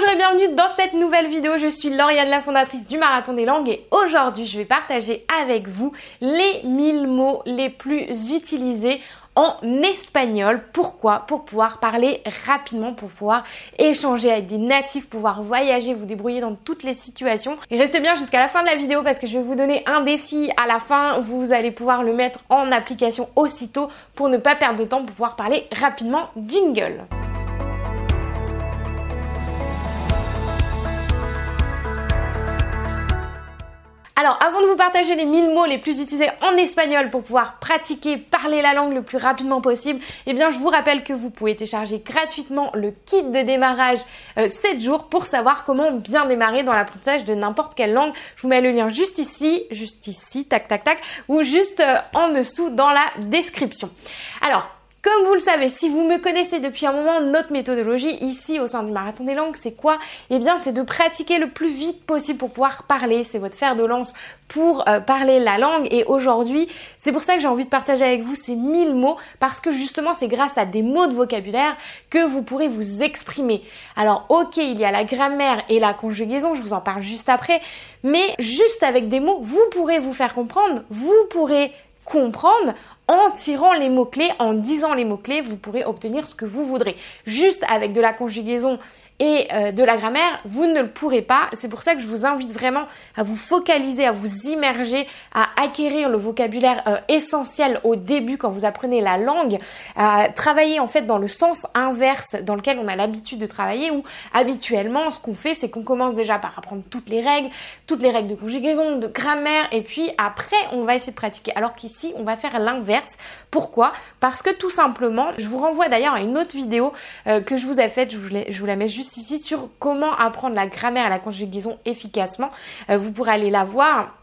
Bonjour et bienvenue dans cette nouvelle vidéo. Je suis Lauriane, la fondatrice du Marathon des Langues et aujourd'hui je vais partager avec vous les 1000 mots les plus utilisés en espagnol. Pourquoi? Pour pouvoir parler rapidement, pour pouvoir échanger avec des natifs, pouvoir voyager, vous débrouiller dans toutes les situations. Et restez bien jusqu'à la fin de la vidéo parce que je vais vous donner un défi à la fin. Vous allez pouvoir le mettre en application aussitôt pour ne pas perdre de temps, pour pouvoir parler rapidement. Jingle Alors, avant de vous partager les 1000 mots les plus utilisés en espagnol pour pouvoir pratiquer, parler la langue le plus rapidement possible, eh bien, je vous rappelle que vous pouvez télécharger gratuitement le kit de démarrage 7 euh, jours pour savoir comment bien démarrer dans l'apprentissage de n'importe quelle langue. Je vous mets le lien juste ici, juste ici, tac, tac, tac, ou juste euh, en dessous dans la description. Alors, comme vous le savez, si vous me connaissez depuis un moment, notre méthodologie ici au sein du Marathon des Langues, c'est quoi? Eh bien, c'est de pratiquer le plus vite possible pour pouvoir parler. C'est votre fer de lance pour euh, parler la langue. Et aujourd'hui, c'est pour ça que j'ai envie de partager avec vous ces 1000 mots, parce que justement, c'est grâce à des mots de vocabulaire que vous pourrez vous exprimer. Alors, ok, il y a la grammaire et la conjugaison, je vous en parle juste après, mais juste avec des mots, vous pourrez vous faire comprendre, vous pourrez comprendre en tirant les mots-clés, en disant les mots-clés, vous pourrez obtenir ce que vous voudrez. Juste avec de la conjugaison et euh, de la grammaire, vous ne le pourrez pas. C'est pour ça que je vous invite vraiment à vous focaliser, à vous immerger, à acquérir le vocabulaire euh, essentiel au début quand vous apprenez la langue, à travailler en fait dans le sens inverse dans lequel on a l'habitude de travailler où habituellement ce qu'on fait c'est qu'on commence déjà par apprendre toutes les règles, toutes les règles de conjugaison, de grammaire et puis après on va essayer de pratiquer. Alors qu'ici on va faire l'inverse. Pourquoi? Parce que tout simplement, je vous renvoie d'ailleurs à une autre vidéo euh, que je vous ai faite, je vous, je vous la mets juste ici sur comment apprendre la grammaire et la conjugaison efficacement. Euh, vous pourrez aller la voir.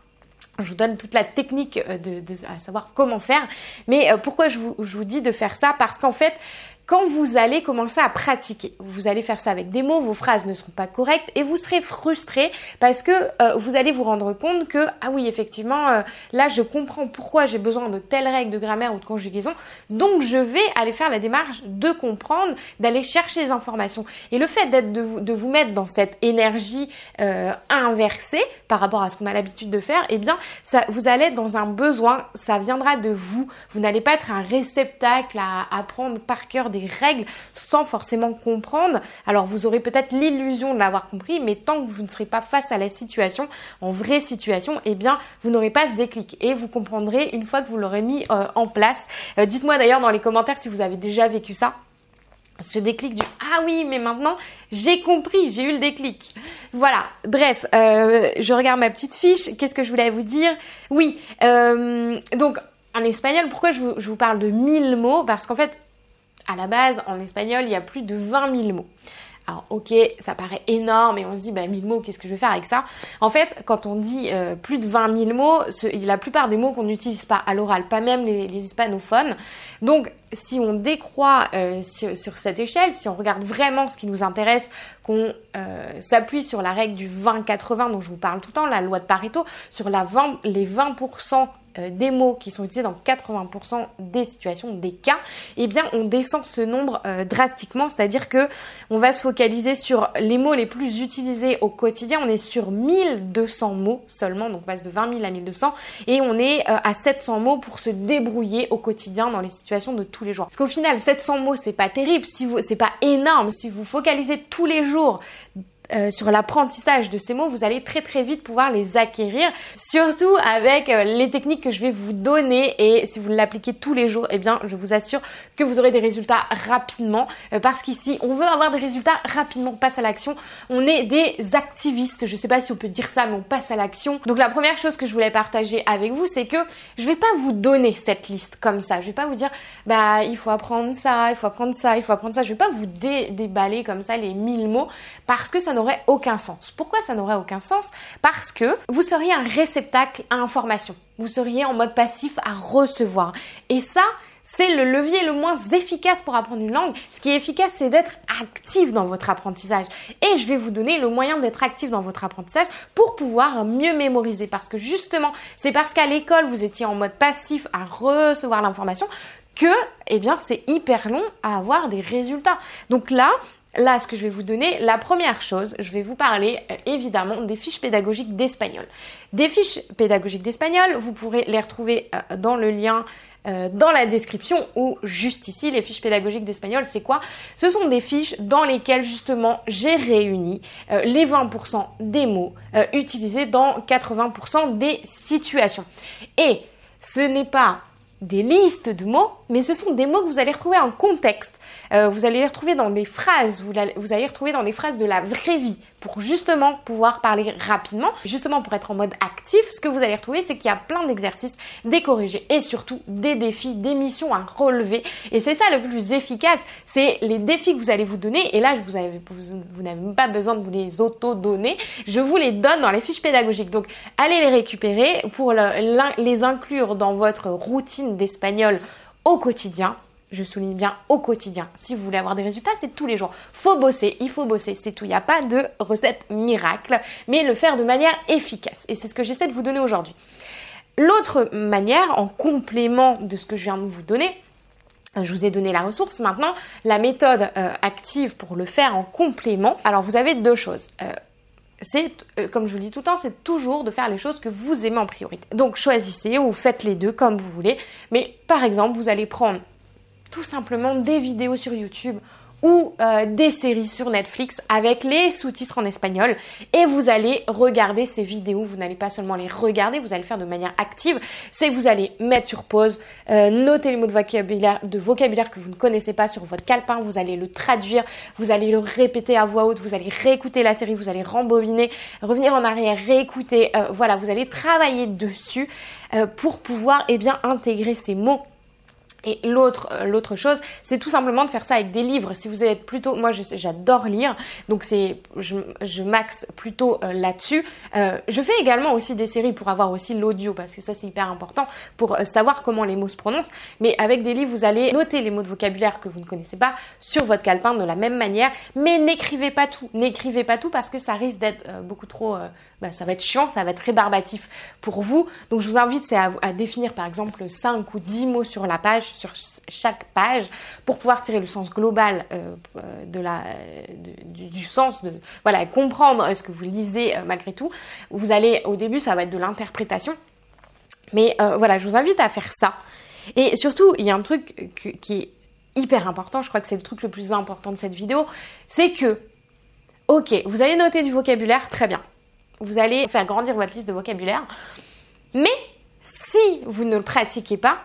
Je vous donne toute la technique euh, de, à savoir comment faire. Mais euh, pourquoi je vous, je vous dis de faire ça? Parce qu'en fait, quand vous allez commencer à pratiquer, vous allez faire ça avec des mots, vos phrases ne seront pas correctes et vous serez frustré parce que euh, vous allez vous rendre compte que ah oui effectivement euh, là je comprends pourquoi j'ai besoin de telles règles de grammaire ou de conjugaison. Donc je vais aller faire la démarche de comprendre, d'aller chercher les informations. Et le fait d'être de vous, de vous mettre dans cette énergie euh, inversée par rapport à ce qu'on a l'habitude de faire, eh bien ça vous allez être dans un besoin, ça viendra de vous, vous n'allez pas être un réceptacle à apprendre par cœur des règles sans forcément comprendre. Alors vous aurez peut-être l'illusion de l'avoir compris, mais tant que vous ne serez pas face à la situation, en vraie situation, eh bien vous n'aurez pas ce déclic. Et vous comprendrez une fois que vous l'aurez mis euh, en place. Euh, dites-moi d'ailleurs dans les commentaires si vous avez déjà vécu ça. Ce déclic du ah oui mais maintenant j'ai compris j'ai eu le déclic voilà. Bref euh, je regarde ma petite fiche. Qu'est-ce que je voulais vous dire? Oui donc en espagnol pourquoi je vous, je vous parle de 1000 mots? Parce qu'en fait à la base, en espagnol, il y a plus de 20 000 mots. Alors ok, ça paraît énorme et on se dit bah 1000 mots, qu'est-ce que je vais faire avec ça? En fait, quand on dit euh, plus de 20 000 mots, la plupart des mots qu'on n'utilise pas à l'oral, pas même les, hispanophones. Donc si on décroît euh, sur, cette échelle, si on regarde vraiment ce qui nous intéresse, qu'on euh, s'appuie sur la règle du 20-80 dont je vous parle tout le temps, la loi de Pareto, sur la 20, les 20% euh, des mots qui sont utilisés dans 80% des situations, des cas, eh bien on descend ce nombre euh, drastiquement, c'est-à-dire que on va se focaliser sur les mots les plus utilisés au quotidien, on est sur 1200 mots seulement, donc on passe de 20 000 à 1200, et on est euh, à 700 mots pour se débrouiller au quotidien dans les situations de tous les jours. Parce qu'au final, 700 mots, c'est pas terrible, si vous, c'est pas énorme, si vous focalisez tous les jours euh, sur l'apprentissage de ces mots, vous allez très très vite pouvoir les acquérir, surtout avec euh, les techniques que je vais vous donner. Et si vous l'appliquez tous les jours, eh bien je vous assure que vous aurez des résultats rapidement. Euh, parce qu'ici on veut avoir des résultats rapidement, on passe à l'action, on est des activistes, je sais pas si on peut dire ça mais on passe à l'action. Donc la première chose que je voulais partager avec vous c'est que je vais pas vous donner cette liste comme ça, je vais pas vous dire bah il faut apprendre ça, il faut apprendre ça, il faut apprendre ça, je vais pas vous déballer comme ça les mille mots parce que ça n'aurait aucun sens. Pourquoi ça n'aurait aucun sens? Parce que vous seriez un réceptacle à information. Vous seriez en mode passif à recevoir. Et ça, c'est le levier le moins efficace pour apprendre une langue. Ce qui est efficace, c'est d'être actif dans votre apprentissage. Et je vais vous donner le moyen d'être actif dans votre apprentissage pour pouvoir mieux mémoriser. Parce que justement, c'est parce qu'à l'école, vous étiez en mode passif à recevoir l'information que, eh bien, c'est hyper long à avoir des résultats. Donc là, là, ce que je vais vous donner, la première chose, je vais vous parler euh, évidemment des fiches pédagogiques d'espagnol. Des fiches pédagogiques d'espagnol, vous pourrez les retrouver euh, dans le lien euh, dans la description ou juste ici, les fiches pédagogiques d'espagnol, c'est quoi? Ce sont des fiches dans lesquelles justement j'ai réuni les 20% des mots utilisés dans 80% des situations. Et ce n'est pas des listes de mots, mais ce sont des mots que vous allez retrouver en contexte. Euh, vous allez les retrouver dans des phrases, vous, allez, les retrouver dans des phrases de la vraie vie pour justement pouvoir parler rapidement, justement pour être en mode actif. Ce que vous allez retrouver, c'est qu'il y a plein d'exercices, des corrigés et surtout des défis, des missions à relever. Et c'est ça le plus efficace, c'est les défis que vous allez vous donner. Et là, vous, avez, vous, n'avez pas besoin de vous les auto-donner. Je vous les donne dans les fiches pédagogiques. Donc, allez les récupérer pour les inclure dans votre routine d'espagnol au quotidien je souligne bien au quotidien. Si vous voulez avoir des résultats, c'est tous les jours. Faut bosser, il faut bosser, c'est tout. Il n'y a pas de recette miracle, mais le faire de manière efficace. Et c'est ce que j'essaie de vous donner aujourd'hui. L'autre manière, en complément de ce que je viens de vous donner, je vous ai donné la ressource. Maintenant, la méthode euh, active pour le faire en complément. Alors, vous avez deux choses. Euh, c'est, euh, comme je vous le dis tout le temps, c'est toujours de faire les choses que vous aimez en priorité. Donc, choisissez ou faites les deux comme vous voulez. Mais par exemple, vous allez prendre tout simplement des vidéos sur YouTube ou euh, des séries sur Netflix avec les sous-titres en espagnol et vous allez regarder ces vidéos. Vous n'allez pas seulement les regarder, vous allez le faire de manière active. C'est que vous allez mettre sur pause, euh, noter les mots de vocabulaire, que vous ne connaissez pas sur votre calepin, vous allez le traduire, vous allez le répéter à voix haute, vous allez réécouter la série, vous allez rembobiner, revenir en arrière, réécouter. Euh, voilà, vous allez travailler dessus pour pouvoir eh bien intégrer ces mots et l'autre, euh, l'autre chose, c'est tout simplement de faire ça avec des livres. Si vous êtes plutôt, moi j'adore lire, donc c'est, je, je maxe plutôt euh, là-dessus. Euh, je fais également aussi des séries pour avoir aussi l'audio parce que ça c'est hyper important pour savoir comment les mots se prononcent. Mais avec des livres, vous allez noter les mots de vocabulaire que vous ne connaissez pas sur votre calepin de la même manière, mais n'écrivez pas tout. N'écrivez pas tout parce que ça risque d'être beaucoup trop, bah, ça va être chiant, ça va être rébarbatif pour vous. Donc je vous invite c'est à, définir par exemple 5 ou 10 mots sur la page sur chaque page pour pouvoir tirer le sens global euh, euh, de la, du, sens, de voilà, comprendre ce que vous lisez euh, malgré tout. Vous allez, au début, ça va être de l'interprétation. Mais voilà, je vous invite à faire ça. Et surtout, il y a un truc qui est hyper important, je crois que c'est le truc le plus important de cette vidéo, c'est que, ok, vous allez noter du vocabulaire, très bien. Vous allez faire grandir votre liste de vocabulaire. Mais si vous ne le pratiquez pas,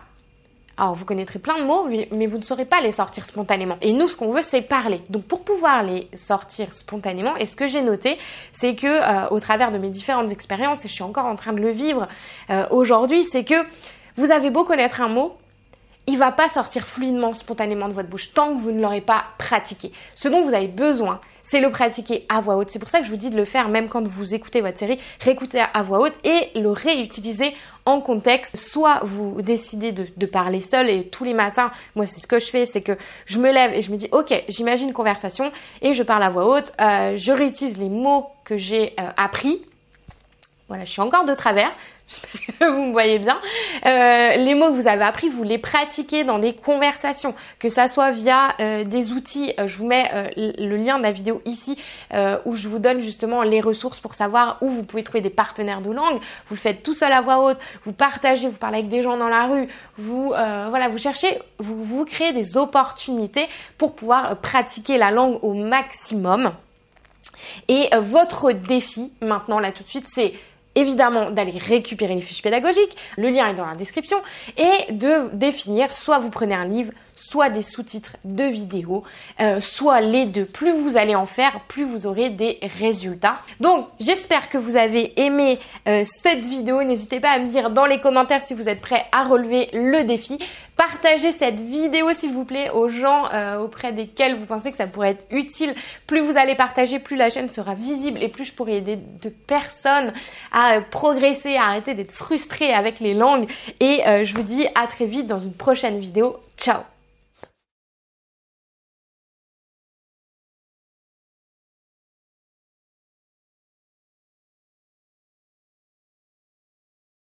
alors vous connaîtrez plein de mots, mais vous ne saurez pas les sortir spontanément. Et nous, ce qu'on veut, c'est parler. Donc pour pouvoir les sortir spontanément, et ce que j'ai noté, c'est que euh, au travers de mes différentes expériences, et je suis encore en train de le vivre euh, aujourd'hui, c'est que vous avez beau connaître un mot, il va pas sortir fluidement, spontanément de votre bouche tant que vous ne l'aurez pas pratiqué. Ce dont vous avez besoin, c'est le pratiquer à voix haute. C'est pour ça que je vous dis de le faire même quand vous écoutez votre série, réécouter à voix haute et le réutiliser en contexte. Soit vous décidez de, parler seul et tous les matins, moi c'est ce que je fais, c'est que je me lève et je me dis ok, j'imagine une conversation et je parle à voix haute. Euh, je réutilise les mots que j'ai euh, appris. Voilà, je suis encore de travers. J'espère que vous me voyez bien. Euh, les mots que vous avez appris, vous les pratiquez dans des conversations, que ça soit via euh, des outils. Euh, je vous mets le lien de la vidéo ici où je vous donne justement les ressources pour savoir où vous pouvez trouver des partenaires de langue. Vous le faites tout seul à voix haute, vous partagez, vous parlez avec des gens dans la rue, vous voilà, vous cherchez, vous vous créez des opportunités pour pouvoir pratiquer la langue au maximum. Et votre défi maintenant là tout de suite, c'est évidemment d'aller récupérer les fiches pédagogiques, le lien est dans la description, et de définir, soit vous prenez un livre, soit des sous-titres de vidéos, euh, soit les deux. Plus vous allez en faire, plus vous aurez des résultats. Donc j'espère que vous avez aimé euh, cette vidéo. N'hésitez pas à me dire dans les commentaires si vous êtes prêts à relever le défi. Partagez cette vidéo s'il vous plaît aux gens euh, auprès desquels vous pensez que ça pourrait être utile. Plus vous allez partager, plus la chaîne sera visible et plus je pourrai aider de personnes à progresser, à arrêter d'être frustrées avec les langues. Et je vous dis à très vite dans une prochaine vidéo. Ciao